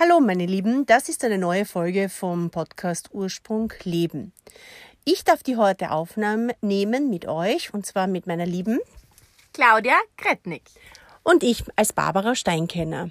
Hallo meine Lieben, das ist eine neue Folge vom Podcast Ursprung Leben. Ich darf die heute Aufnahme nehmen mit euch und zwar mit meiner lieben Claudia Kretnik und ich als Barbara Steinkenner.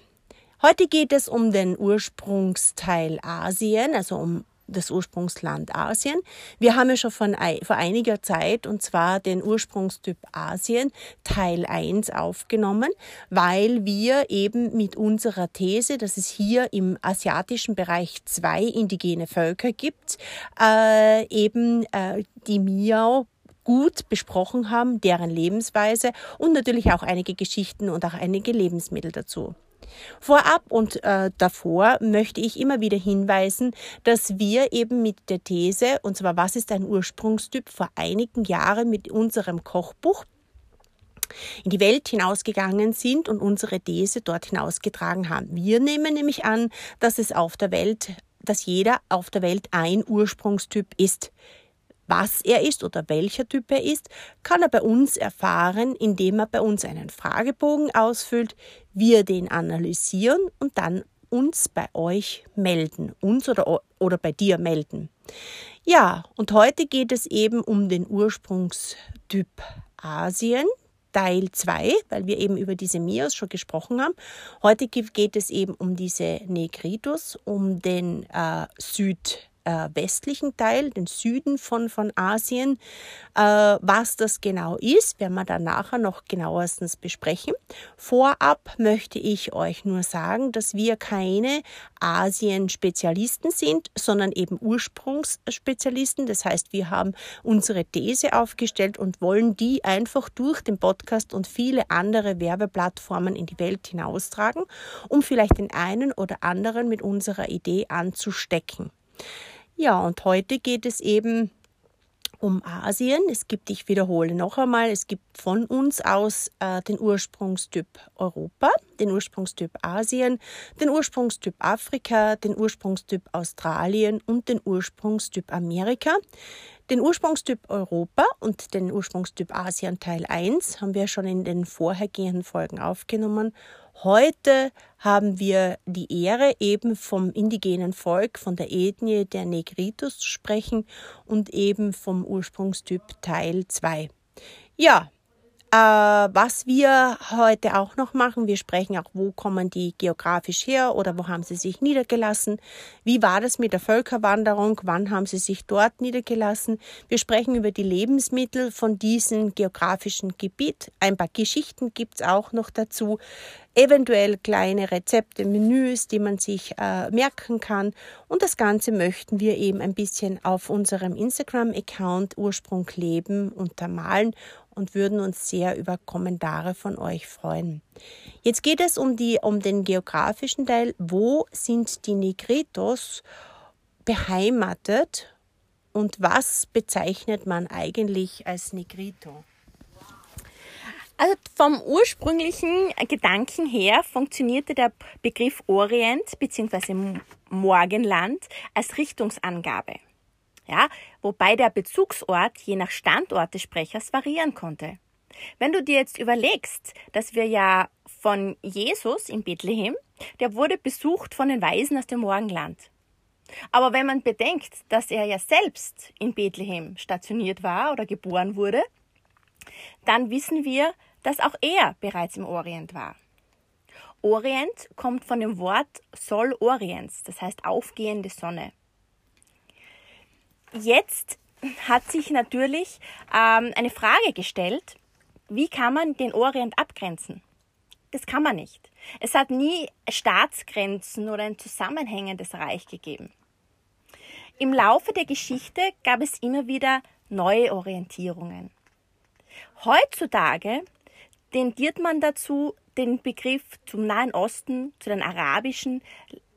Heute geht es um den Ursprungsteil Asien, also um das Ursprungsland Asien. Wir haben ja schon von, vor einiger Zeit, und zwar den Ursprungstyp Asien Teil 1 aufgenommen, weil wir eben mit unserer These, dass es hier im asiatischen Bereich zwei indigene Völker gibt, äh, eben äh, die Miao gut besprochen haben, deren Lebensweise und natürlich auch einige Geschichten und auch einige Lebensmittel dazu. Vorab und äh, davor möchte ich immer wieder hinweisen, dass wir eben mit der These, und zwar was ist ein Ursprungstyp, vor einigen Jahren mit unserem Kochbuch in die Welt hinausgegangen sind und unsere These dort hinausgetragen haben. Wir nehmen nämlich an, dass es auf der Welt, dass jeder auf der Welt ein Ursprungstyp ist. Was er ist oder welcher Typ er ist, kann er bei uns erfahren, indem er bei uns einen Fragebogen ausfüllt, wir den analysieren und dann uns bei euch melden, uns oder, oder bei dir melden. Ja, und heute geht es eben um den Ursprungstyp Asien, Teil 2, weil wir eben über diese Mios schon gesprochen haben. Heute geht es eben um diese Negritos, um den äh, Süd äh, westlichen Teil, den Süden von, von Asien. Äh, was das genau ist, werden wir dann nachher noch genauestens besprechen. Vorab möchte ich euch nur sagen, dass wir keine Asien-Spezialisten sind, sondern eben Ursprungsspezialisten. Das heißt, wir haben unsere These aufgestellt und wollen die einfach durch den Podcast und viele andere Werbeplattformen in die Welt hinaustragen, um vielleicht den einen oder anderen mit unserer Idee anzustecken. Ja, und heute geht es eben um Asien. Es gibt, ich wiederhole noch einmal, es gibt von uns aus äh, den Ursprungstyp Europa, den Ursprungstyp Asien, den Ursprungstyp Afrika, den Ursprungstyp Australien und den Ursprungstyp Amerika. Den Ursprungstyp Europa und den Ursprungstyp Asien Teil 1 haben wir schon in den vorhergehenden Folgen aufgenommen. Heute haben wir die Ehre, eben vom indigenen Volk, von der Ethnie der Negritos zu sprechen und eben vom Ursprungstyp Teil 2. Ja, äh, was wir heute auch noch machen, wir sprechen auch, wo kommen die geografisch her oder wo haben sie sich niedergelassen, wie war das mit der Völkerwanderung, wann haben sie sich dort niedergelassen. Wir sprechen über die Lebensmittel von diesem geografischen Gebiet. Ein paar Geschichten gibt's auch noch dazu, eventuell kleine Rezepte, Menüs, die man sich äh, merken kann. Und das Ganze möchten wir eben ein bisschen auf unserem Instagram-Account Ursprung leben untermalen und würden uns sehr über Kommentare von euch freuen. Jetzt geht es um, die, um den geografischen Teil. Wo sind die Negritos beheimatet und was bezeichnet man eigentlich als Negrito? Also vom ursprünglichen Gedanken her funktionierte der Begriff Orient bzw. Morgenland als Richtungsangabe ja, wobei der Bezugsort je nach Standort des Sprechers variieren konnte. Wenn du dir jetzt überlegst, dass wir ja von Jesus in Bethlehem, der wurde besucht von den Weisen aus dem Morgenland. Aber wenn man bedenkt, dass er ja selbst in Bethlehem stationiert war oder geboren wurde, dann wissen wir, dass auch er bereits im Orient war. Orient kommt von dem Wort Sol Orients, das heißt aufgehende Sonne. Jetzt hat sich natürlich ähm, eine Frage gestellt, wie kann man den Orient abgrenzen? Das kann man nicht. Es hat nie Staatsgrenzen oder ein zusammenhängendes Reich gegeben. Im Laufe der Geschichte gab es immer wieder neue Orientierungen. Heutzutage tendiert man dazu, den Begriff zum Nahen Osten, zu den arabischen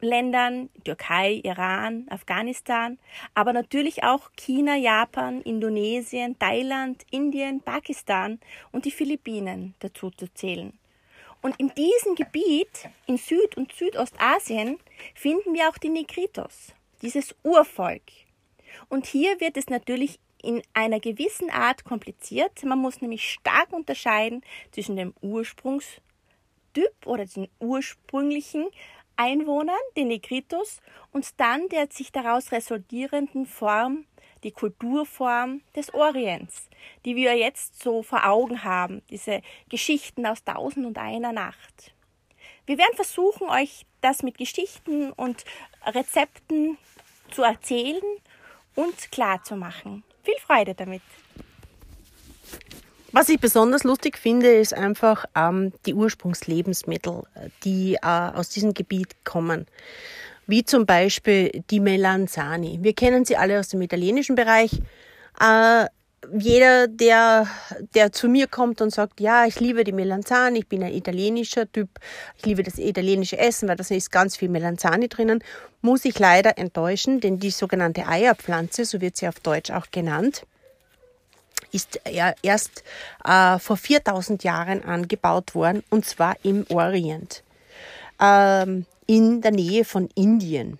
Ländern, Türkei, Iran, Afghanistan, aber natürlich auch China, Japan, Indonesien, Thailand, Indien, Pakistan und die Philippinen dazu zu zählen. Und in diesem Gebiet, in Süd- und Südostasien, finden wir auch die Negritos, dieses Urvolk. Und hier wird es natürlich in einer gewissen Art kompliziert. Man muss nämlich stark unterscheiden zwischen dem Ursprungstyp oder den ursprünglichen Einwohnern, den Negritos, und dann der sich daraus resultierenden Form, die Kulturform des Orients, die wir jetzt so vor Augen haben, diese Geschichten aus Tausend und einer Nacht. Wir werden versuchen, euch das mit Geschichten und Rezepten zu erzählen und klar zu machen. Viel Freude damit! Was ich besonders lustig finde, ist einfach ähm, die Ursprungslebensmittel, die äh, aus diesem Gebiet kommen. Wie zum Beispiel die Melanzani. Wir kennen sie alle aus dem italienischen Bereich. Äh, jeder, der, der zu mir kommt und sagt, ja, ich liebe die Melanzani, ich bin ein italienischer Typ, ich liebe das italienische Essen, weil da ist ganz viel Melanzani drinnen, muss ich leider enttäuschen, denn die sogenannte Eierpflanze, so wird sie auf Deutsch auch genannt, ist erst äh, vor 4000 Jahren angebaut worden und zwar im Orient, ähm, in der Nähe von Indien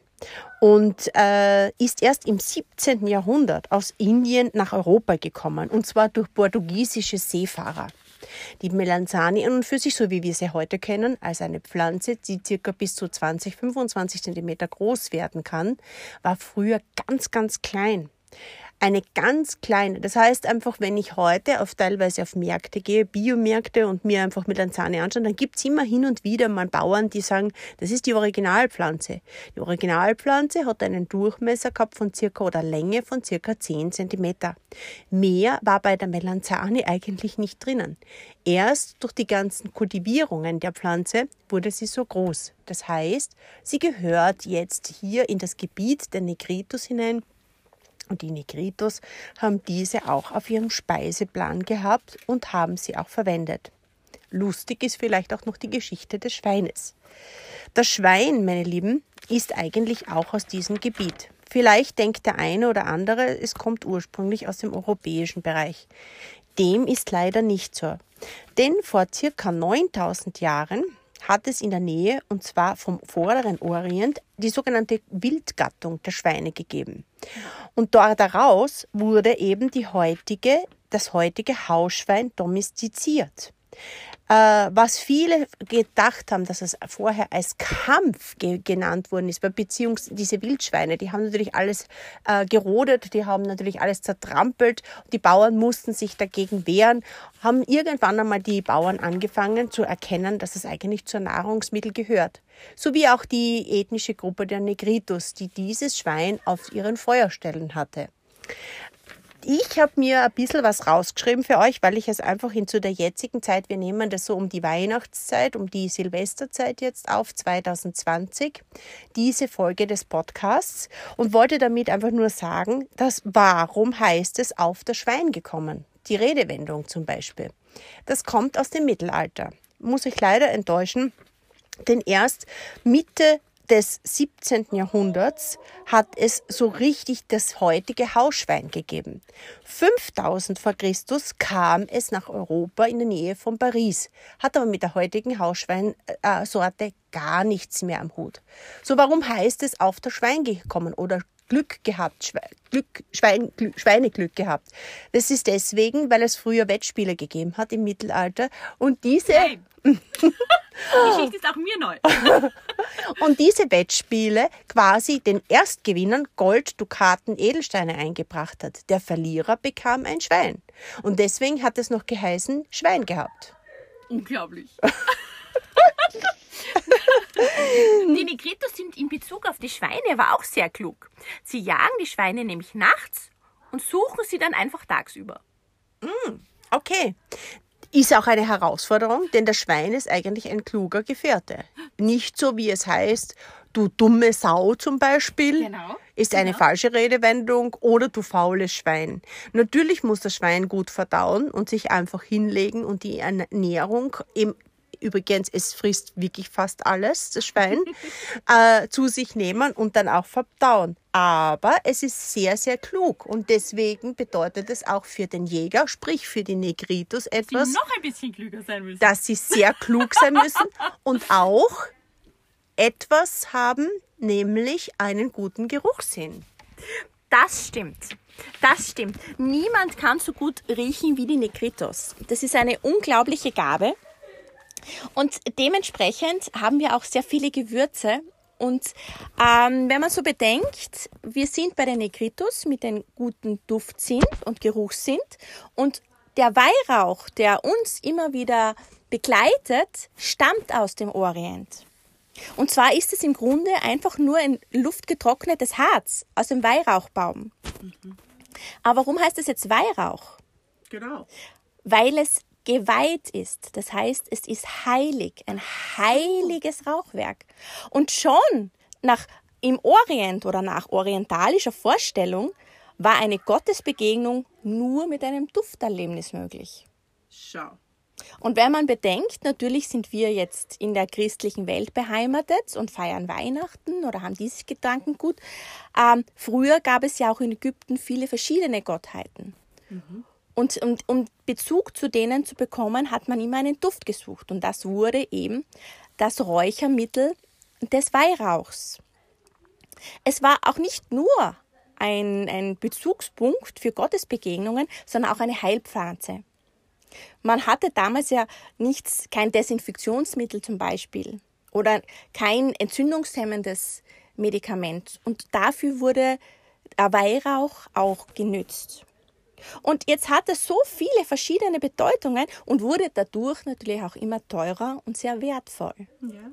und äh, ist erst im 17. Jahrhundert aus Indien nach Europa gekommen und zwar durch portugiesische Seefahrer. Die Melanzani an und für sich, so wie wir sie heute kennen, als eine Pflanze, die circa bis zu 20, 25 Zentimeter groß werden kann, war früher ganz, ganz klein eine ganz kleine. Das heißt einfach, wenn ich heute auf teilweise auf Märkte gehe, Biomärkte und mir einfach mit Lanzane anschaue, dann gibt es immer hin und wieder mal Bauern, die sagen, das ist die Originalpflanze. Die Originalpflanze hat einen Durchmesser gehabt von circa oder Länge von circa 10 Zentimeter. Mehr war bei der Melanzane eigentlich nicht drinnen. Erst durch die ganzen Kultivierungen der Pflanze wurde sie so groß. Das heißt, sie gehört jetzt hier in das Gebiet der Negritus hinein, und die Negritos haben diese auch auf ihrem Speiseplan gehabt und haben sie auch verwendet. Lustig ist vielleicht auch noch die Geschichte des Schweines. Das Schwein, meine Lieben, ist eigentlich auch aus diesem Gebiet. Vielleicht denkt der eine oder andere, es kommt ursprünglich aus dem europäischen Bereich. Dem ist leider nicht so. Denn vor circa 9000 Jahren hat es in der Nähe, und zwar vom vorderen Orient, die sogenannte Wildgattung der Schweine gegeben. Und daraus wurde eben die heutige, das heutige Hausschwein domestiziert. Äh, was viele gedacht haben, dass es vorher als Kampf ge genannt worden ist, weil Beziehungs diese Wildschweine, die haben natürlich alles äh, gerodet, die haben natürlich alles zertrampelt, die Bauern mussten sich dagegen wehren, haben irgendwann einmal die Bauern angefangen zu erkennen, dass es eigentlich zur Nahrungsmittel gehört. So wie auch die ethnische Gruppe der Negritos, die dieses Schwein auf ihren Feuerstellen hatte ich habe mir ein bisschen was rausgeschrieben für euch, weil ich es einfach hin zu der jetzigen Zeit, wir nehmen das so um die Weihnachtszeit, um die Silvesterzeit jetzt auf, 2020, diese Folge des Podcasts und wollte damit einfach nur sagen, dass warum heißt es auf das Schwein gekommen? Die Redewendung zum Beispiel. Das kommt aus dem Mittelalter. Muss ich leider enttäuschen, denn erst Mitte des 17. Jahrhunderts hat es so richtig das heutige Hausschwein gegeben. 5000 vor Christus kam es nach Europa in der Nähe von Paris, hat aber mit der heutigen Hausschweinsorte gar nichts mehr am Hut. So warum heißt es auf das Schwein gekommen oder Glück gehabt, Schwe Glück, Schwein, Glück, Schweineglück gehabt. Das ist deswegen, weil es früher Wettspiele gegeben hat im Mittelalter und diese. Die Geschichte ist auch mir neu. und diese Wettspiele quasi den Erstgewinnern Gold, Dukaten, Edelsteine eingebracht hat. Der Verlierer bekam ein Schwein. Und deswegen hat es noch geheißen Schwein gehabt. Unglaublich. die Negritos sind in Bezug auf die Schweine aber auch sehr klug. Sie jagen die Schweine nämlich nachts und suchen sie dann einfach tagsüber. Mm, okay. Ist auch eine Herausforderung, denn das Schwein ist eigentlich ein kluger Gefährte. Nicht so, wie es heißt, du dumme Sau zum Beispiel, genau. ist eine genau. falsche Redewendung, oder du faules Schwein. Natürlich muss das Schwein gut verdauen und sich einfach hinlegen und die Ernährung im übrigens, es frisst wirklich fast alles, das Schwein, äh, zu sich nehmen und dann auch verdauen. Aber es ist sehr, sehr klug und deswegen bedeutet es auch für den Jäger, sprich für die Negritos etwas, die noch ein bisschen klüger sein müssen. dass sie sehr klug sein müssen und auch etwas haben, nämlich einen guten Geruchssinn. Das stimmt. Das stimmt. Niemand kann so gut riechen wie die Negritos. Das ist eine unglaubliche Gabe. Und dementsprechend haben wir auch sehr viele Gewürze. Und ähm, wenn man so bedenkt, wir sind bei den Negritos mit den guten Duftsinn und Geruchssinn und der Weihrauch, der uns immer wieder begleitet, stammt aus dem Orient. Und zwar ist es im Grunde einfach nur ein luftgetrocknetes Harz aus dem Weihrauchbaum. Mhm. Aber warum heißt es jetzt Weihrauch? Genau. Weil es geweiht ist. Das heißt, es ist heilig, ein heiliges Rauchwerk. Und schon nach im Orient oder nach orientalischer Vorstellung war eine Gottesbegegnung nur mit einem Dufterlebnis möglich. Schau. Und wenn man bedenkt, natürlich sind wir jetzt in der christlichen Welt beheimatet und feiern Weihnachten oder haben dieses Gedankengut. Ähm, früher gab es ja auch in Ägypten viele verschiedene Gottheiten. Mhm. Und um, um Bezug zu denen zu bekommen, hat man immer einen Duft gesucht. Und das wurde eben das Räuchermittel des Weihrauchs. Es war auch nicht nur ein, ein Bezugspunkt für Gottesbegegnungen, sondern auch eine Heilpflanze. Man hatte damals ja nichts, kein Desinfektionsmittel zum Beispiel oder kein entzündungshemmendes Medikament. Und dafür wurde Weihrauch auch genützt. Und jetzt hat es so viele verschiedene Bedeutungen und wurde dadurch natürlich auch immer teurer und sehr wertvoll. Ja,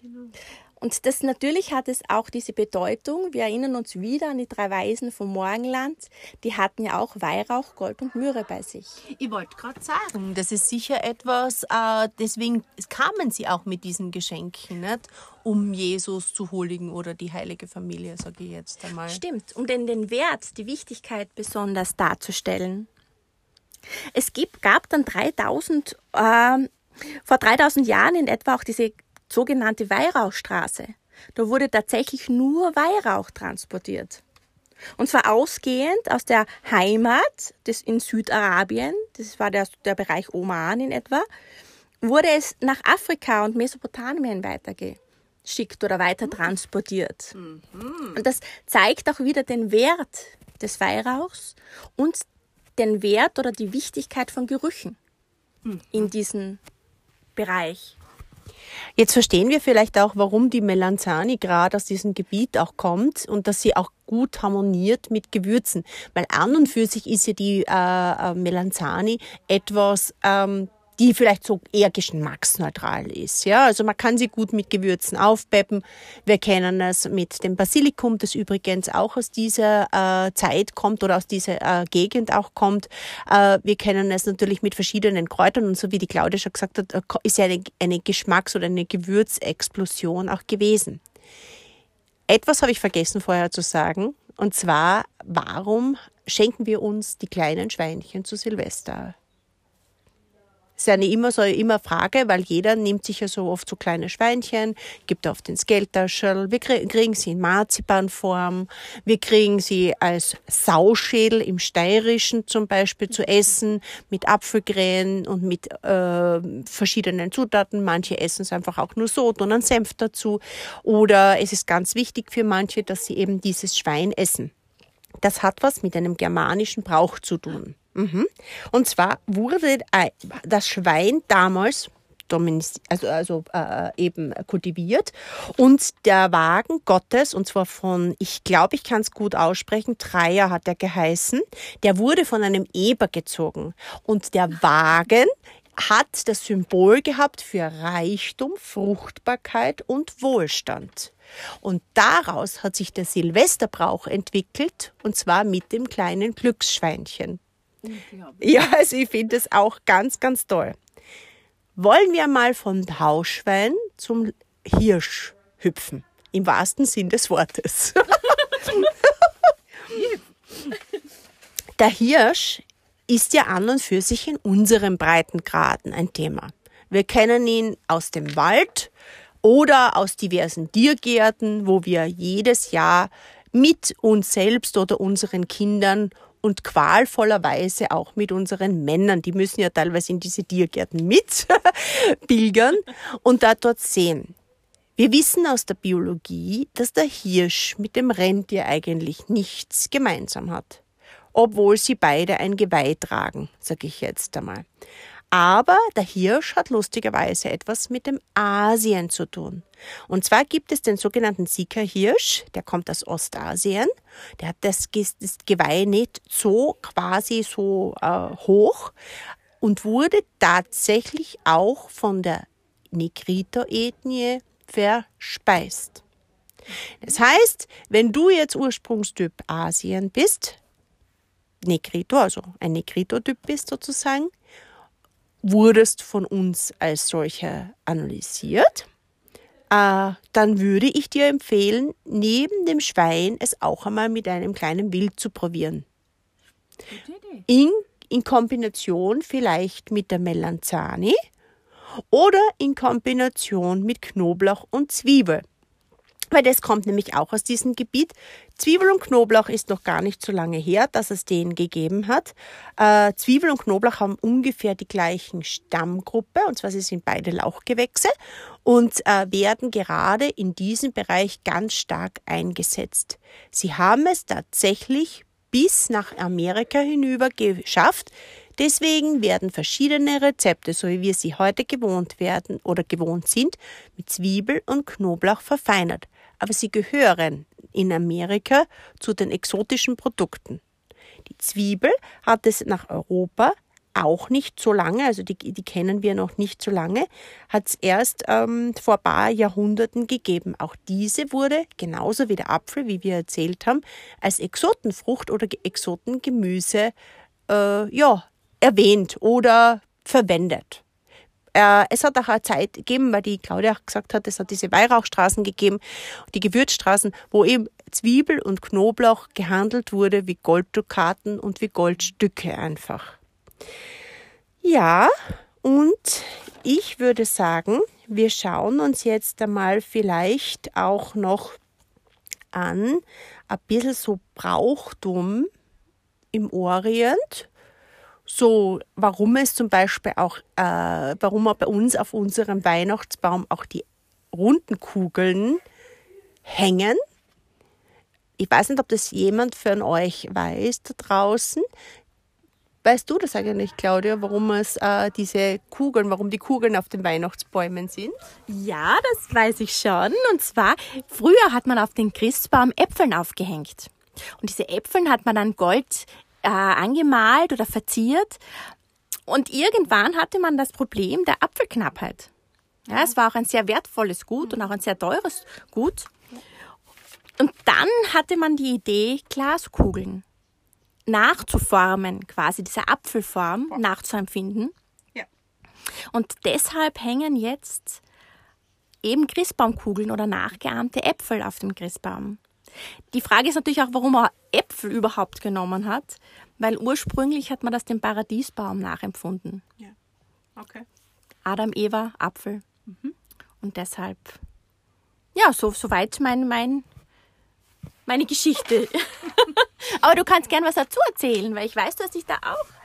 genau. Und das natürlich hat es auch diese Bedeutung. Wir erinnern uns wieder an die drei Weisen vom Morgenland. Die hatten ja auch Weihrauch, Gold und Myrrhe bei sich. Ich wollte gerade sagen, das ist sicher etwas, äh, deswegen kamen sie auch mit diesen Geschenken, nicht? um Jesus zu huldigen oder die heilige Familie, sage ich jetzt einmal. Stimmt, um den, den Wert, die Wichtigkeit besonders darzustellen. Es gibt, gab dann 3000, äh, vor 3000 Jahren in etwa auch diese sogenannte Weihrauchstraße. Da wurde tatsächlich nur Weihrauch transportiert. Und zwar ausgehend aus der Heimat des, in Südarabien, das war der, der Bereich Oman in etwa, wurde es nach Afrika und Mesopotamien weitergeschickt oder weiter transportiert. Mhm. Und das zeigt auch wieder den Wert des Weihrauchs und den Wert oder die Wichtigkeit von Gerüchen mhm. in diesem Bereich. Jetzt verstehen wir vielleicht auch, warum die Melanzani gerade aus diesem Gebiet auch kommt und dass sie auch gut harmoniert mit Gewürzen. Weil an und für sich ist ja die äh, äh Melanzani etwas ähm, die vielleicht so eher geschmacksneutral ist. Ja, also man kann sie gut mit Gewürzen aufpeppen. Wir kennen es mit dem Basilikum, das übrigens auch aus dieser äh, Zeit kommt oder aus dieser äh, Gegend auch kommt. Äh, wir kennen es natürlich mit verschiedenen Kräutern und so wie die Claudia schon gesagt hat, äh, ist ja eine, eine Geschmacks- oder eine Gewürzexplosion auch gewesen. Etwas habe ich vergessen vorher zu sagen, und zwar, warum schenken wir uns die kleinen Schweinchen zu Silvester? Ist eine immer so immer Frage, weil jeder nimmt sich ja so oft so kleine Schweinchen, gibt auf den Geldtaschel. Wir kriegen sie in Marzipanform. Wir kriegen sie als Sauschädel im Steirischen zum Beispiel zu essen mit Apfelgränen und mit äh, verschiedenen Zutaten. Manche essen es einfach auch nur so, tun einen Senf dazu. Oder es ist ganz wichtig für manche, dass sie eben dieses Schwein essen. Das hat was mit einem germanischen Brauch zu tun. Und zwar wurde das Schwein damals also, also äh, eben kultiviert. Und der Wagen Gottes und zwar von ich glaube ich kann es gut aussprechen Dreier hat er geheißen der wurde von einem Eber gezogen. Und der Wagen hat das Symbol gehabt für Reichtum Fruchtbarkeit und Wohlstand. Und daraus hat sich der Silvesterbrauch entwickelt, und zwar mit dem kleinen Glücksschweinchen. Ja, also ich finde es auch ganz, ganz toll. Wollen wir mal vom Hausschwein zum Hirsch hüpfen? Im wahrsten Sinn des Wortes. Der Hirsch ist ja an und für sich in unserem Breitengraden ein Thema. Wir kennen ihn aus dem Wald, oder aus diversen Tiergärten, wo wir jedes Jahr mit uns selbst oder unseren Kindern und qualvollerweise auch mit unseren Männern, die müssen ja teilweise in diese Tiergärten mit pilgern und da dort sehen. Wir wissen aus der Biologie, dass der Hirsch mit dem Rentier eigentlich nichts gemeinsam hat, obwohl sie beide ein Geweih tragen, sage ich jetzt einmal. Aber der Hirsch hat lustigerweise etwas mit dem Asien zu tun. Und zwar gibt es den sogenannten Sika-Hirsch, der kommt aus Ostasien. Der hat das, Geweih nicht so quasi so äh, hoch und wurde tatsächlich auch von der Negrito-Ethnie verspeist. Das heißt, wenn du jetzt Ursprungstyp Asien bist, Negrito, also ein Negrito-Typ bist sozusagen, wurdest von uns als solcher analysiert, äh, dann würde ich dir empfehlen, neben dem Schwein es auch einmal mit einem kleinen Wild zu probieren. In, in Kombination vielleicht mit der Melanzani oder in Kombination mit Knoblauch und Zwiebel weil das kommt nämlich auch aus diesem Gebiet. Zwiebel und Knoblauch ist noch gar nicht so lange her, dass es den gegeben hat. Äh, Zwiebel und Knoblauch haben ungefähr die gleichen Stammgruppe, und zwar sie sind beide Lauchgewächse und äh, werden gerade in diesem Bereich ganz stark eingesetzt. Sie haben es tatsächlich bis nach Amerika hinüber geschafft, Deswegen werden verschiedene Rezepte, so wie wir sie heute gewohnt werden oder gewohnt sind, mit Zwiebel und Knoblauch verfeinert aber sie gehören in Amerika zu den exotischen Produkten. Die Zwiebel hat es nach Europa auch nicht so lange, also die, die kennen wir noch nicht so lange, hat es erst ähm, vor paar Jahrhunderten gegeben. Auch diese wurde, genauso wie der Apfel, wie wir erzählt haben, als Exotenfrucht oder Exotengemüse äh, ja, erwähnt oder verwendet. Äh, es hat auch eine Zeit gegeben, weil die Claudia gesagt hat, es hat diese Weihrauchstraßen gegeben, die Gewürzstraßen, wo eben Zwiebel und Knoblauch gehandelt wurde wie Golddukaten und wie Goldstücke einfach. Ja, und ich würde sagen, wir schauen uns jetzt einmal vielleicht auch noch an, ein bisschen so Brauchtum im Orient so, warum es zum Beispiel auch, äh, warum bei uns auf unserem Weihnachtsbaum auch die runden Kugeln hängen. Ich weiß nicht, ob das jemand von euch weiß da draußen. Weißt du das eigentlich, Claudia, warum es äh, diese Kugeln, warum die Kugeln auf den Weihnachtsbäumen sind? Ja, das weiß ich schon. Und zwar, früher hat man auf den Christbaum Äpfeln aufgehängt. Und diese Äpfeln hat man dann Gold äh, angemalt oder verziert. Und irgendwann hatte man das Problem der Apfelknappheit. Ja, es war auch ein sehr wertvolles Gut und auch ein sehr teures Gut. Und dann hatte man die Idee, Glaskugeln nachzuformen, quasi diese Apfelform nachzuempfinden. Ja. Und deshalb hängen jetzt eben Christbaumkugeln oder nachgeahmte Äpfel auf dem Christbaum. Die Frage ist natürlich auch, warum er Äpfel überhaupt genommen hat, weil ursprünglich hat man das dem Paradiesbaum nachempfunden. Ja. Okay. Adam, Eva, Apfel. Mhm. Und deshalb, ja, so, soweit mein, mein, meine Geschichte. Aber du kannst gern was dazu erzählen, weil ich weiß, du hast dich da auch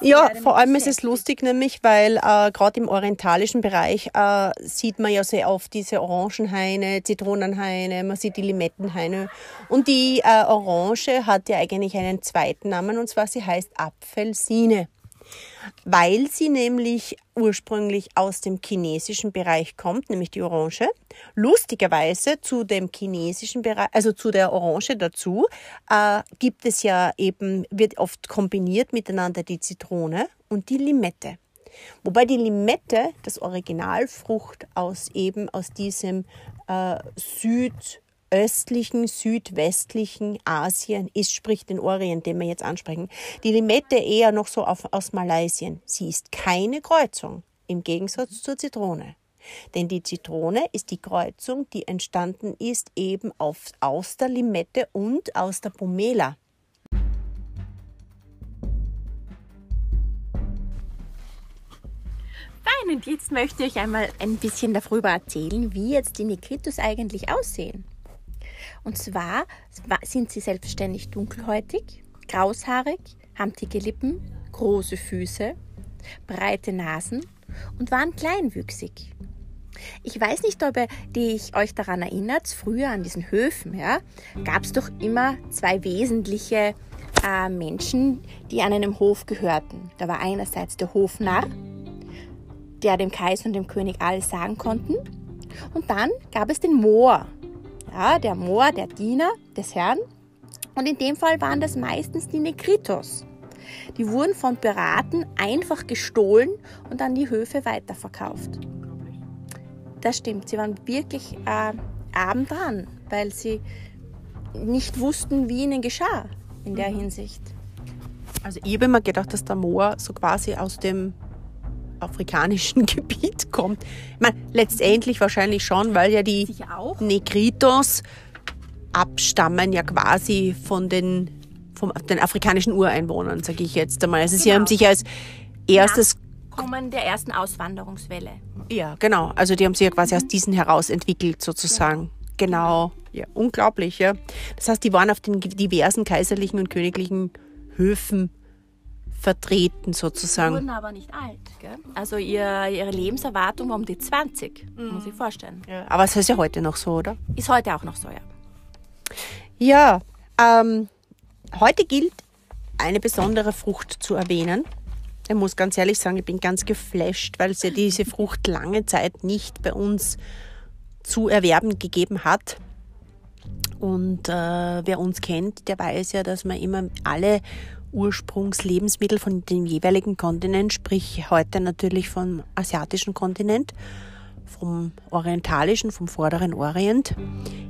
ja, vor allem ist es lustig nämlich, weil äh, gerade im orientalischen Bereich äh, sieht man ja sehr oft diese Orangenhaine, Zitronenhaine, man sieht die Limettenhaine. Und die äh, Orange hat ja eigentlich einen zweiten Namen und zwar sie heißt Apfelsine weil sie nämlich ursprünglich aus dem chinesischen Bereich kommt, nämlich die Orange. Lustigerweise zu dem chinesischen Bereich, also zu der Orange dazu, äh, gibt es ja eben, wird oft kombiniert miteinander die Zitrone und die Limette. Wobei die Limette, das Originalfrucht aus eben aus diesem äh, Süd östlichen, südwestlichen Asien ist, sprich den Orient, den wir jetzt ansprechen. Die Limette eher noch so auf, aus Malaysia. Sie ist keine Kreuzung, im Gegensatz zur Zitrone. Denn die Zitrone ist die Kreuzung, die entstanden ist eben auf, aus der Limette und aus der Pomela. Fein, und jetzt möchte ich einmal ein bisschen darüber erzählen, wie jetzt die Nekritus eigentlich aussehen. Und zwar sind sie selbstständig dunkelhäutig, graushaarig, haben dicke Lippen, große Füße, breite Nasen und waren kleinwüchsig. Ich weiß nicht, ob ihr euch daran erinnert, früher an diesen Höfen ja, gab es doch immer zwei wesentliche äh, Menschen, die an einem Hof gehörten. Da war einerseits der Hofnarr, der dem Kaiser und dem König alles sagen konnten. Und dann gab es den Moor. Ja, der Moor, der Diener des Herrn. Und in dem Fall waren das meistens die Negritos. Die wurden von Piraten einfach gestohlen und an die Höfe weiterverkauft. Das stimmt, sie waren wirklich äh, abend dran, weil sie nicht wussten, wie ihnen geschah in der mhm. Hinsicht. Also ich habe immer gedacht, dass der Moor so quasi aus dem afrikanischen Gebiet kommt. Ich meine, letztendlich wahrscheinlich schon, weil ja die Negritos abstammen ja quasi von den, vom, den afrikanischen Ureinwohnern, sage ich jetzt einmal. Also genau. sie haben sich als erstes Kommen der ersten Auswanderungswelle. Ja, genau. Also die haben sich ja quasi mhm. aus diesen heraus entwickelt sozusagen. Ja. Genau. Ja, unglaublich, ja. Das heißt, die waren auf den diversen kaiserlichen und königlichen Höfen vertreten sozusagen. Die wurden aber nicht alt. Gell? Also ihr, ihre Lebenserwartung war um die 20, mhm. muss ich vorstellen. Ja, aber es ist ja heute noch so, oder? Ist heute auch noch so, ja. Ja, ähm, heute gilt eine besondere Frucht zu erwähnen. Ich muss ganz ehrlich sagen, ich bin ganz geflasht, weil es ja diese Frucht lange Zeit nicht bei uns zu erwerben gegeben hat. Und äh, wer uns kennt, der weiß ja, dass man immer alle Ursprungslebensmittel von dem jeweiligen Kontinent, sprich heute natürlich vom asiatischen Kontinent, vom orientalischen, vom vorderen Orient,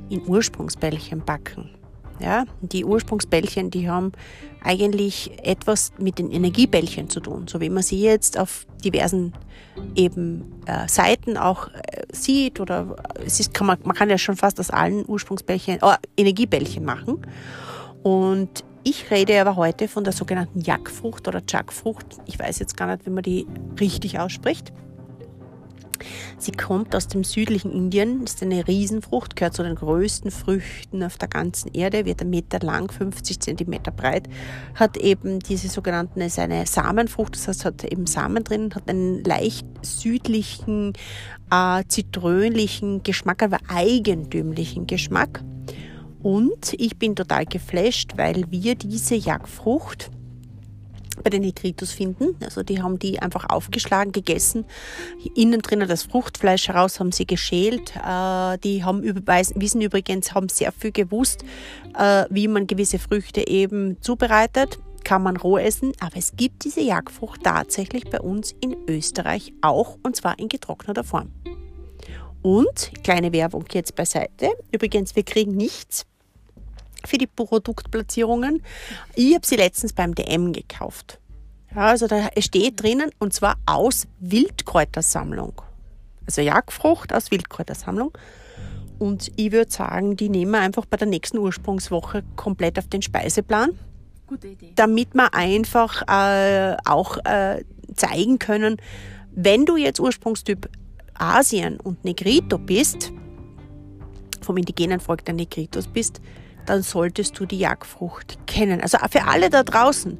in Ursprungsbällchen backen. Ja, die Ursprungsbällchen, die haben eigentlich etwas mit den Energiebällchen zu tun, so wie man sie jetzt auf diversen eben äh, Seiten auch äh, sieht oder es ist, kann man, man kann ja schon fast aus allen Ursprungsbällchen, oh, Energiebällchen machen. Und ich rede aber heute von der sogenannten Jackfrucht oder Jackfrucht. Ich weiß jetzt gar nicht, wie man die richtig ausspricht. Sie kommt aus dem südlichen Indien, ist eine Riesenfrucht, gehört zu den größten Früchten auf der ganzen Erde, wird ein Meter lang, 50 Zentimeter breit, hat eben diese sogenannten, ist eine Samenfrucht, das heißt, hat eben Samen drin, hat einen leicht südlichen, äh, zitrönlichen Geschmack, aber eigentümlichen Geschmack. Und ich bin total geflasht, weil wir diese Jagdfrucht bei den Negritos finden. Also die haben die einfach aufgeschlagen, gegessen. Innen drinnen das Fruchtfleisch heraus haben sie geschält. Äh, die haben wissen übrigens, haben sehr viel gewusst, äh, wie man gewisse Früchte eben zubereitet. Kann man roh essen, aber es gibt diese Jagdfrucht tatsächlich bei uns in Österreich auch und zwar in getrockneter Form. Und kleine Werbung jetzt beiseite. Übrigens, wir kriegen nichts für die Produktplatzierungen. Ich habe sie letztens beim DM gekauft. Ja, also da steht drinnen und zwar aus Wildkräutersammlung. Also Jagdfrucht aus Wildkräutersammlung. Und ich würde sagen, die nehmen wir einfach bei der nächsten Ursprungswoche komplett auf den Speiseplan. Gute Idee. Damit wir einfach äh, auch äh, zeigen können, wenn du jetzt Ursprungstyp Asien und Negrito bist, vom indigenen Volk der Negritos bist, dann solltest du die Jagdfrucht kennen. Also für alle da draußen,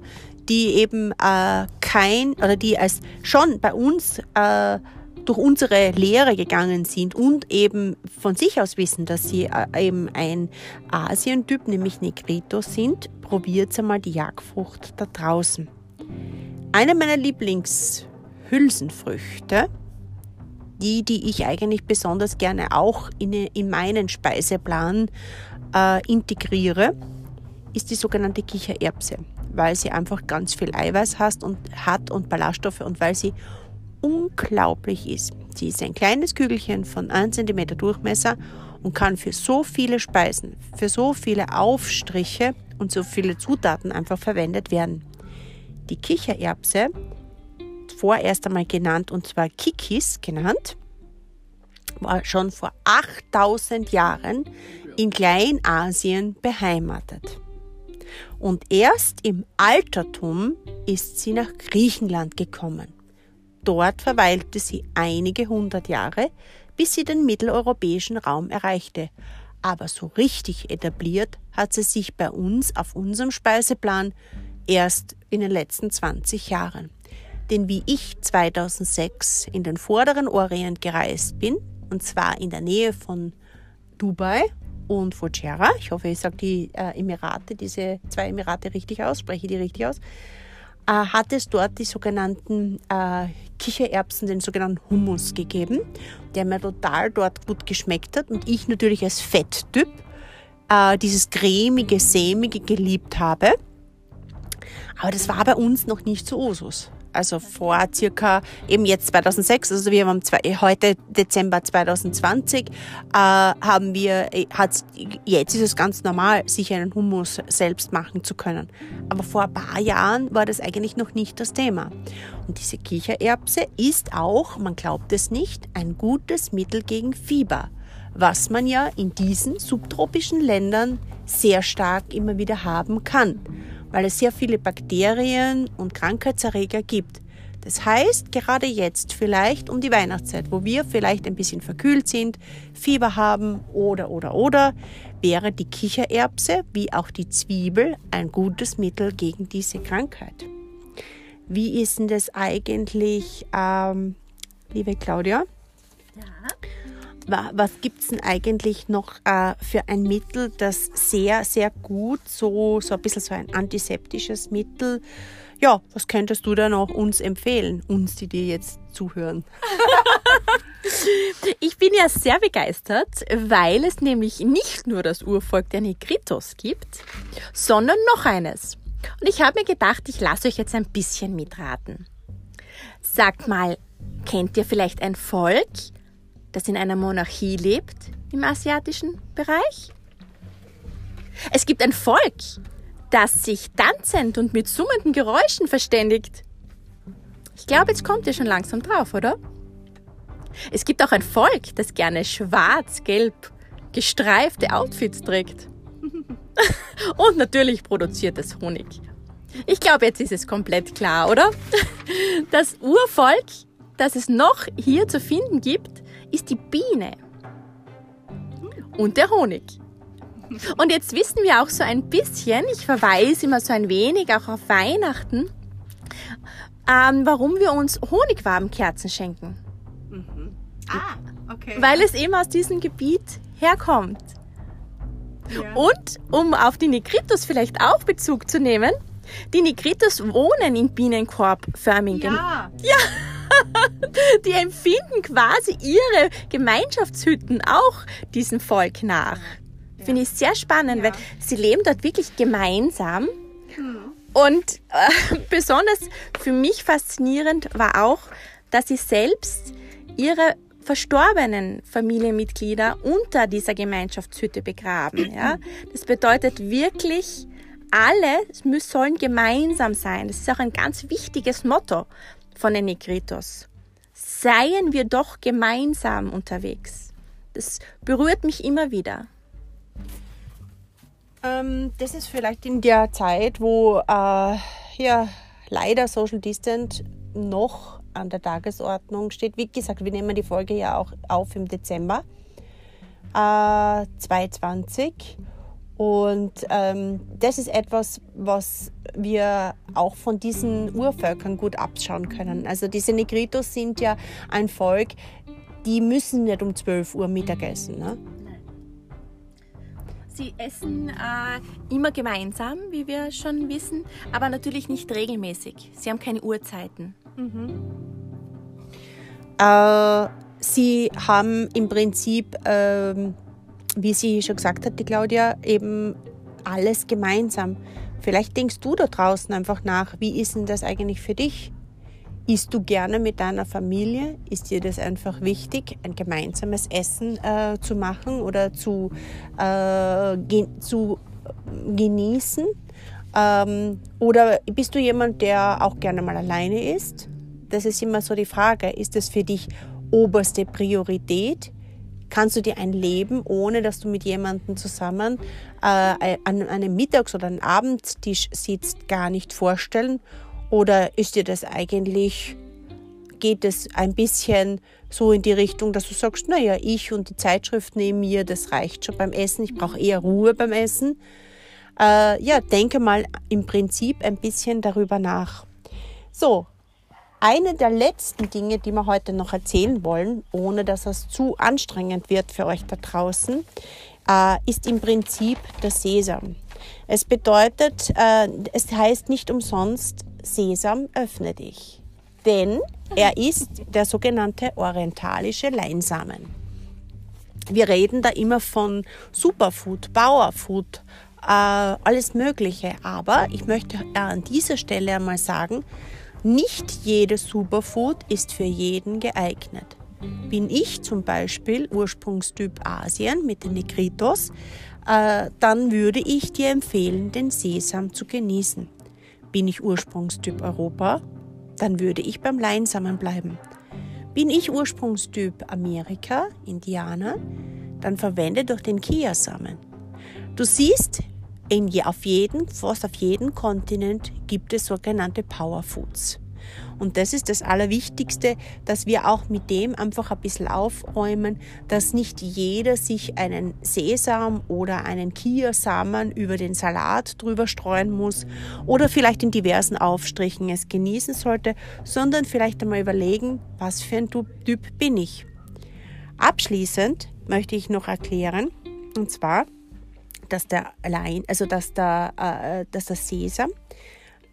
die eben äh, kein oder die als schon bei uns äh, durch unsere Lehre gegangen sind und eben von sich aus wissen, dass sie äh, eben ein Asientyp, nämlich Negrito sind, probiert einmal die Jagdfrucht da draußen. Eine meiner Lieblingshülsenfrüchte, die, die ich eigentlich besonders gerne auch in, in meinen Speiseplan äh, integriere, ist die sogenannte Kichererbse, weil sie einfach ganz viel Eiweiß hast und, hat und Ballaststoffe und weil sie unglaublich ist. Sie ist ein kleines Kügelchen von 1 cm Durchmesser und kann für so viele Speisen, für so viele Aufstriche und so viele Zutaten einfach verwendet werden. Die Kichererbse, vorerst einmal genannt und zwar Kikis genannt, war schon vor 8000 Jahren in Kleinasien beheimatet. Und erst im Altertum ist sie nach Griechenland gekommen. Dort verweilte sie einige hundert Jahre, bis sie den mitteleuropäischen Raum erreichte. Aber so richtig etabliert hat sie sich bei uns auf unserem Speiseplan erst in den letzten 20 Jahren. Denn wie ich 2006 in den vorderen Orient gereist bin, und zwar in der Nähe von Dubai und Fujairah, ich hoffe, ich sage die äh, Emirate, diese zwei Emirate richtig aus, spreche die richtig aus, äh, hat es dort die sogenannten äh, Kichererbsen, den sogenannten Hummus gegeben, der mir total dort gut geschmeckt hat und ich natürlich als Fetttyp äh, dieses cremige, sämige geliebt habe. Aber das war bei uns noch nicht so Usus also vor circa eben jetzt 2006, also wir haben zwei, heute Dezember 2020, äh, haben wir, äh, hat, jetzt ist es ganz normal, sich einen Hummus selbst machen zu können. Aber vor ein paar Jahren war das eigentlich noch nicht das Thema. Und diese Kichererbse ist auch, man glaubt es nicht, ein gutes Mittel gegen Fieber, was man ja in diesen subtropischen Ländern sehr stark immer wieder haben kann weil es sehr viele Bakterien und Krankheitserreger gibt. Das heißt, gerade jetzt, vielleicht um die Weihnachtszeit, wo wir vielleicht ein bisschen verkühlt sind, Fieber haben oder oder oder, wäre die Kichererbse wie auch die Zwiebel ein gutes Mittel gegen diese Krankheit. Wie ist denn das eigentlich, ähm, liebe Claudia? Ja was gibt es denn eigentlich noch äh, für ein Mittel, das sehr, sehr gut, so, so ein bisschen so ein antiseptisches Mittel, ja, was könntest du da noch uns empfehlen, uns, die dir jetzt zuhören? ich bin ja sehr begeistert, weil es nämlich nicht nur das Urvolk der Negritos gibt, sondern noch eines. Und ich habe mir gedacht, ich lasse euch jetzt ein bisschen mitraten. Sagt mal, kennt ihr vielleicht ein Volk, das in einer Monarchie lebt im asiatischen Bereich. Es gibt ein Volk, das sich tanzend und mit summenden Geräuschen verständigt. Ich glaube, jetzt kommt ihr schon langsam drauf, oder? Es gibt auch ein Volk, das gerne schwarz-gelb gestreifte Outfits trägt. und natürlich produziert es Honig. Ich glaube, jetzt ist es komplett klar, oder? Das Urvolk, das es noch hier zu finden gibt, ist die Biene und der Honig. Und jetzt wissen wir auch so ein bisschen, ich verweise immer so ein wenig auch auf Weihnachten, ähm, warum wir uns Honigwabenkerzen schenken. Mhm. Ah, okay. Weil es eben aus diesem Gebiet herkommt. Ja. Und um auf die Negritos vielleicht auch Bezug zu nehmen, die Negritos wohnen in bienenkorbförmigen. Ja. ja. die empfinden quasi ihre Gemeinschaftshütten auch diesem Volk nach. Ja. Finde ich sehr spannend, ja. weil sie leben dort wirklich gemeinsam. Hm. Und äh, besonders für mich faszinierend war auch, dass sie selbst ihre verstorbenen Familienmitglieder unter dieser Gemeinschaftshütte begraben. Ja? Das bedeutet wirklich, alle sollen gemeinsam sein. Das ist auch ein ganz wichtiges Motto von den Negritos. Seien wir doch gemeinsam unterwegs. Das berührt mich immer wieder. Ähm, das ist vielleicht in der Zeit, wo äh, ja leider Social Distance noch an der Tagesordnung steht. Wie gesagt, wir nehmen die Folge ja auch auf im Dezember äh, 2020 und ähm, das ist etwas, was wir auch von diesen Urvölkern gut abschauen können. Also diese Negritos sind ja ein Volk, die müssen nicht um 12 Uhr Mittag essen. Ne? Sie essen äh, immer gemeinsam, wie wir schon wissen, aber natürlich nicht regelmäßig. Sie haben keine Uhrzeiten. Mhm. Äh, sie haben im Prinzip ähm, wie sie schon gesagt hat, die Claudia, eben alles gemeinsam. Vielleicht denkst du da draußen einfach nach, wie ist denn das eigentlich für dich? Isst du gerne mit deiner Familie? Ist dir das einfach wichtig, ein gemeinsames Essen äh, zu machen oder zu, äh, gen zu genießen? Ähm, oder bist du jemand, der auch gerne mal alleine ist? Das ist immer so die Frage. Ist das für dich oberste Priorität? Kannst du dir ein Leben, ohne dass du mit jemandem zusammen äh, an einem Mittags- oder einem Abendtisch sitzt, gar nicht vorstellen? Oder ist dir das eigentlich, geht es ein bisschen so in die Richtung, dass du sagst, naja, ich und die Zeitschrift neben mir, das reicht schon beim Essen, ich brauche eher Ruhe beim Essen. Äh, ja, denke mal im Prinzip ein bisschen darüber nach. So, eine der letzten Dinge, die wir heute noch erzählen wollen, ohne dass es zu anstrengend wird für euch da draußen, äh, ist im Prinzip der Sesam. Es bedeutet, äh, es heißt nicht umsonst, Sesam, öffne dich. Denn er ist der sogenannte orientalische Leinsamen. Wir reden da immer von Superfood, Powerfood, äh, alles Mögliche. Aber ich möchte an dieser Stelle einmal sagen, nicht jedes Superfood ist für jeden geeignet. Bin ich zum Beispiel Ursprungstyp Asien mit den Negritos, äh, dann würde ich dir empfehlen, den Sesam zu genießen. Bin ich Ursprungstyp Europa, dann würde ich beim Leinsamen bleiben. Bin ich Ursprungstyp Amerika, Indianer, dann verwende doch den Kiasamen. Du siehst, in, auf jeden, fast auf jedem Kontinent gibt es sogenannte Powerfoods. Und das ist das Allerwichtigste, dass wir auch mit dem einfach ein bisschen aufräumen, dass nicht jeder sich einen Sesam oder einen Kiasamen über den Salat drüber streuen muss oder vielleicht in diversen Aufstrichen es genießen sollte, sondern vielleicht einmal überlegen, was für ein Typ bin ich. Abschließend möchte ich noch erklären, und zwar, dass der allein, also dass der, äh, dass der Sesam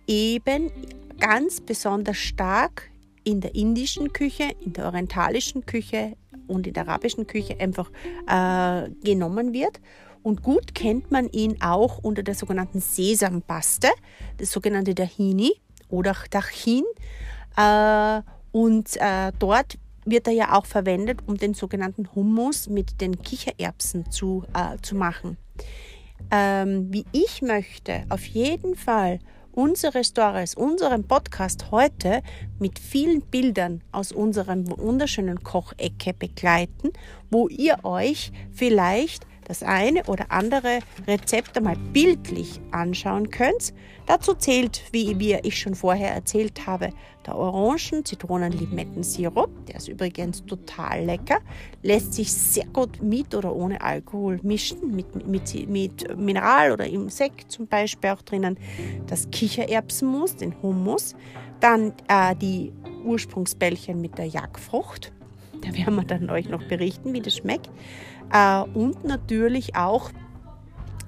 eben ganz besonders stark in der indischen Küche, in der orientalischen Küche und in der arabischen Küche einfach äh, genommen wird. Und gut kennt man ihn auch unter der sogenannten Sesampaste, das sogenannte Dahini oder Dachin. Äh, und äh, dort wird er ja auch verwendet, um den sogenannten Hummus mit den Kichererbsen zu, äh, zu machen. Ähm, wie ich möchte, auf jeden Fall unsere Stories, unseren Podcast heute mit vielen Bildern aus unserem wunderschönen Kochecke begleiten, wo ihr euch vielleicht das eine oder andere Rezept einmal bildlich anschauen könnt. Dazu zählt, wie wir ich schon vorher erzählt habe, der Orangen-, Zitronen-Limettensirup. Der ist übrigens total lecker. Lässt sich sehr gut mit oder ohne Alkohol mischen, mit, mit, mit Mineral oder im Sekt zum Beispiel auch drinnen. Das Kichererbsenmus, den Hummus. Dann äh, die Ursprungsbällchen mit der Jagdfrucht. Da werden wir dann euch noch berichten, wie das schmeckt. Äh, und natürlich auch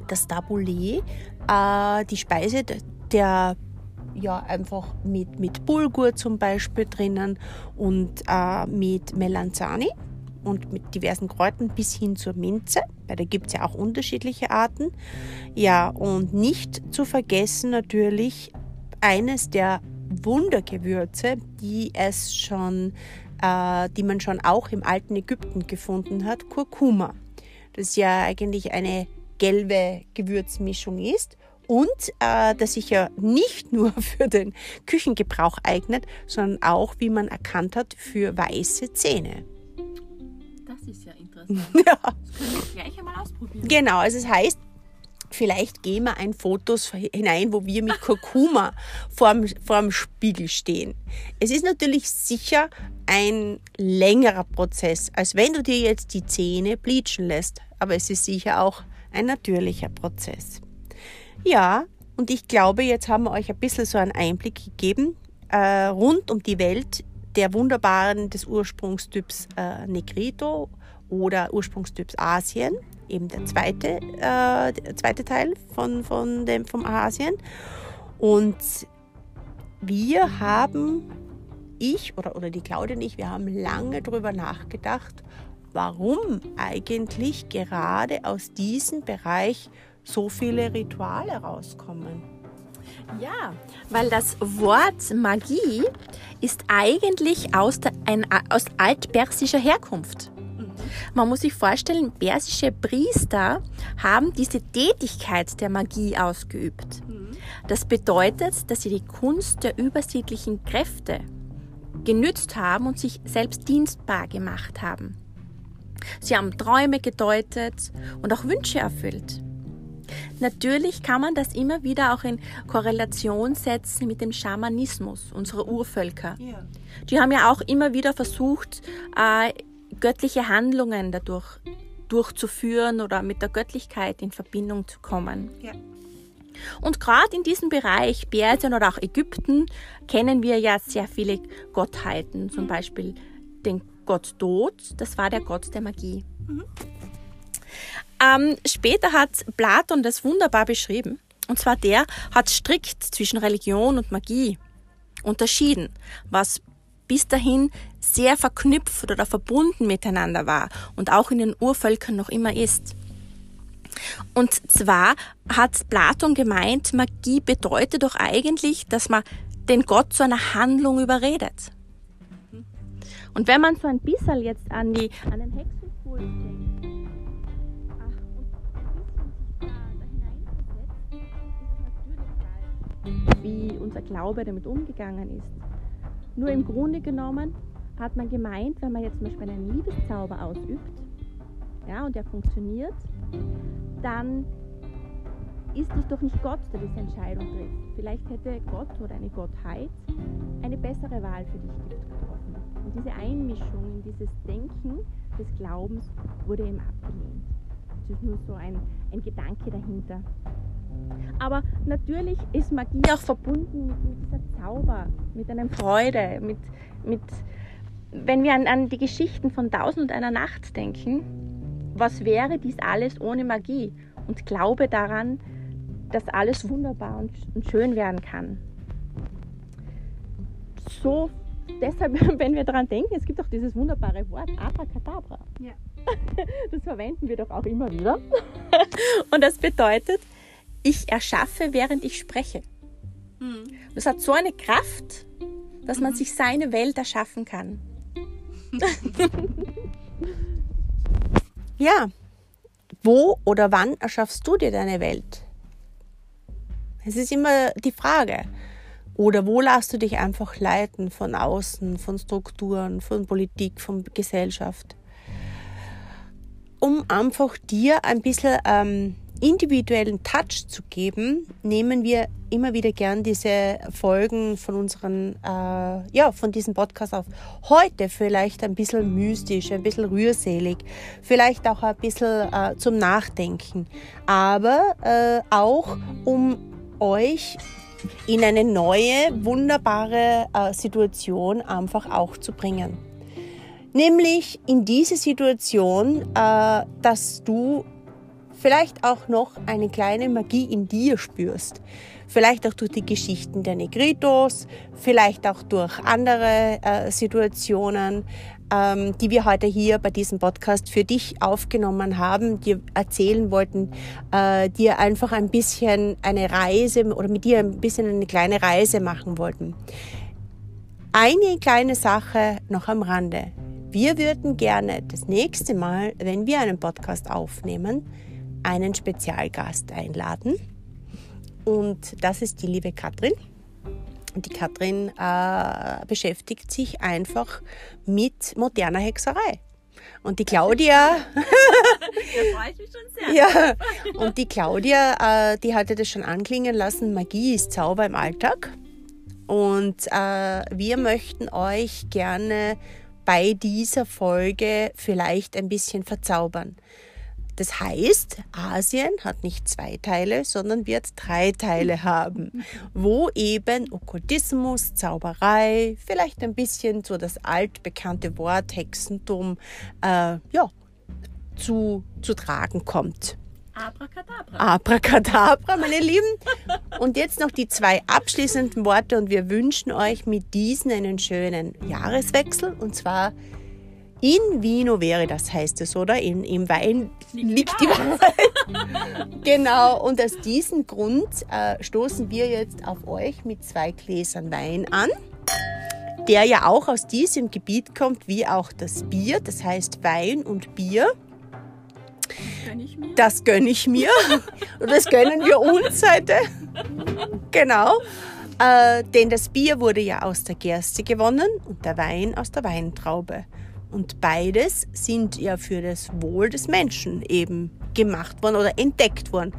das Taboulet, äh, die Speise der ja einfach mit, mit Bulgur zum Beispiel drinnen und äh, mit Melanzani und mit diversen Kräutern bis hin zur Minze, weil da gibt es ja auch unterschiedliche Arten. Ja, und nicht zu vergessen natürlich eines der Wundergewürze, die es schon äh, die man schon auch im alten Ägypten gefunden hat, Kurkuma. Das ja eigentlich eine gelbe Gewürzmischung ist und äh, das sich ja nicht nur für den Küchengebrauch eignet, sondern auch, wie man erkannt hat, für weiße Zähne. Das ist ja interessant. ja. Das können wir gleich einmal ausprobieren. Genau, also es heißt, Vielleicht gehen wir ein Fotos hinein, wo wir mit Kurkuma vorm, vorm Spiegel stehen. Es ist natürlich sicher ein längerer Prozess, als wenn du dir jetzt die Zähne bleachen lässt. Aber es ist sicher auch ein natürlicher Prozess. Ja, und ich glaube, jetzt haben wir euch ein bisschen so einen Einblick gegeben äh, rund um die Welt der wunderbaren des Ursprungstyps äh, Negrito oder Ursprungstyps Asien eben der zweite, äh, der zweite Teil von, von dem, vom Asien. Und wir haben, ich oder, oder die Claudia und ich, wir haben lange darüber nachgedacht, warum eigentlich gerade aus diesem Bereich so viele Rituale rauskommen. Ja, weil das Wort Magie ist eigentlich aus, der, ein, aus altpersischer Herkunft. Man muss sich vorstellen, persische Priester haben diese Tätigkeit der Magie ausgeübt. Das bedeutet, dass sie die Kunst der übersiedlichen Kräfte genützt haben und sich selbst dienstbar gemacht haben. Sie haben Träume gedeutet und auch Wünsche erfüllt. Natürlich kann man das immer wieder auch in Korrelation setzen mit dem Schamanismus unserer Urvölker. Die haben ja auch immer wieder versucht, äh, göttliche Handlungen dadurch durchzuführen oder mit der Göttlichkeit in Verbindung zu kommen. Ja. Und gerade in diesem Bereich, Persien oder auch Ägypten, kennen wir ja sehr viele Gottheiten. Zum Beispiel den Gott Tod, das war der Gott der Magie. Mhm. Ähm, später hat Platon das wunderbar beschrieben. Und zwar der hat strikt zwischen Religion und Magie unterschieden, was bis dahin sehr verknüpft oder verbunden miteinander war und auch in den Urvölkern noch immer ist. Und zwar hat Platon gemeint, Magie bedeutet doch eigentlich, dass man den Gott zu einer Handlung überredet. Und wenn man so ein bisschen jetzt an, die, an den Hexenkult denkt, wie unser Glaube damit umgegangen ist. Nur im Grunde genommen hat man gemeint, wenn man jetzt zum Beispiel einen Liebeszauber ausübt, ja, und der funktioniert, dann ist es doch nicht Gott, der diese Entscheidung trifft. Vielleicht hätte Gott oder eine Gottheit eine bessere Wahl für dich getroffen. Und diese Einmischung in dieses Denken des Glaubens wurde eben abgelehnt. Das ist nur so ein, ein Gedanke dahinter. Aber natürlich ist Magie auch verbunden mit, mit dieser Zauber, mit einer Freude, mit, mit wenn wir an, an die Geschichten von Tausend und einer Nacht denken, was wäre dies alles ohne Magie? Und glaube daran, dass alles wunderbar und, und schön werden kann. So, deshalb, wenn wir daran denken, es gibt auch dieses wunderbare Wort Abracadabra. Ja. Das verwenden wir doch auch immer wieder. Und das bedeutet, ich erschaffe, während ich spreche. Mhm. Das hat so eine Kraft, dass man mhm. sich seine Welt erschaffen kann. ja, wo oder wann erschaffst du dir deine Welt? Es ist immer die Frage. Oder wo lässt du dich einfach leiten von außen, von Strukturen, von Politik, von Gesellschaft? Um einfach dir ein bisschen ähm, individuellen Touch zu geben, nehmen wir immer wieder gern diese Folgen von unseren, äh, ja, von diesem Podcast auf. Heute vielleicht ein bisschen mystisch, ein bisschen rührselig, vielleicht auch ein bisschen äh, zum Nachdenken, aber äh, auch um euch in eine neue, wunderbare äh, Situation einfach auch zu bringen. Nämlich in diese Situation, äh, dass du vielleicht auch noch eine kleine Magie in dir spürst. Vielleicht auch durch die Geschichten der Negritos, vielleicht auch durch andere äh, Situationen, ähm, die wir heute hier bei diesem Podcast für dich aufgenommen haben, dir erzählen wollten, äh, dir einfach ein bisschen eine Reise oder mit dir ein bisschen eine kleine Reise machen wollten. Eine kleine Sache noch am Rande. Wir würden gerne das nächste Mal, wenn wir einen Podcast aufnehmen, einen Spezialgast einladen. Und das ist die liebe Katrin. Und die Katrin äh, beschäftigt sich einfach mit moderner Hexerei. Und die Claudia. da freue ich mich schon sehr. ja, und die Claudia, äh, die hatte das schon anklingen lassen: Magie ist Zauber im Alltag. Und äh, wir möchten euch gerne bei dieser Folge vielleicht ein bisschen verzaubern. Das heißt, Asien hat nicht zwei Teile, sondern wird drei Teile haben, wo eben Okkultismus, Zauberei, vielleicht ein bisschen so das altbekannte Wort Hexentum äh, ja, zu, zu tragen kommt. Abracadabra. Abracadabra, meine Lieben. Und jetzt noch die zwei abschließenden Worte und wir wünschen euch mit diesen einen schönen Jahreswechsel und zwar in Vino wäre das heißt es, oder? In, Im Wein liegt die Wahrheit. genau, und aus diesem Grund äh, stoßen wir jetzt auf euch mit zwei Gläsern Wein an, der ja auch aus diesem Gebiet kommt, wie auch das Bier, das heißt Wein und Bier. Das gönne ich mir. Und das gönnen wir uns heute. Genau. Äh, denn das Bier wurde ja aus der Gerste gewonnen und der Wein aus der Weintraube. Und beides sind ja für das Wohl des Menschen eben gemacht worden oder entdeckt worden.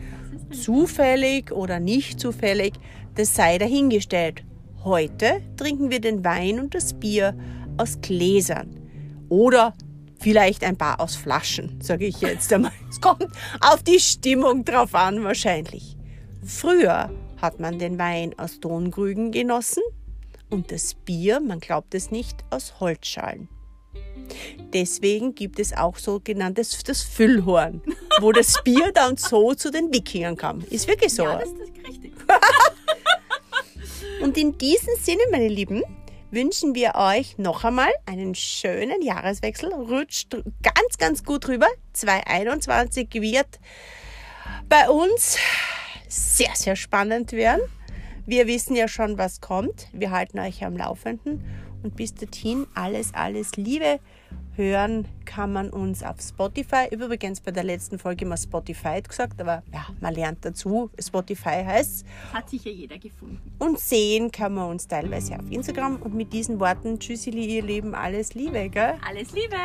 Zufällig oder nicht zufällig, das sei dahingestellt. Heute trinken wir den Wein und das Bier aus Gläsern. Oder vielleicht ein paar aus Flaschen, sage ich jetzt einmal. Es kommt auf die Stimmung drauf an wahrscheinlich. Früher hat man den Wein aus Tonkrügen genossen und das Bier, man glaubt es nicht, aus Holzschalen. Deswegen gibt es auch sogenanntes das Füllhorn, wo das Bier dann so zu den Wikingern kam. Ist wirklich so. Ja, das ist richtig. Und in diesem Sinne, meine Lieben, wünschen wir euch noch einmal einen schönen Jahreswechsel. Rutscht ganz, ganz gut rüber. 2021 wird bei uns sehr, sehr spannend werden. Wir wissen ja schon, was kommt. Wir halten euch am Laufenden. Und bis dorthin alles, alles Liebe. Hören kann man uns auf Spotify. Übrigens bei der letzten Folge immer Spotify gesagt, aber ja, man lernt dazu. Spotify heißt Hat sicher jeder gefunden. Und sehen kann man uns teilweise auf Instagram. Und mit diesen Worten, Tschüssili, ihr Lieben, alles Liebe, gell? Alles Liebe!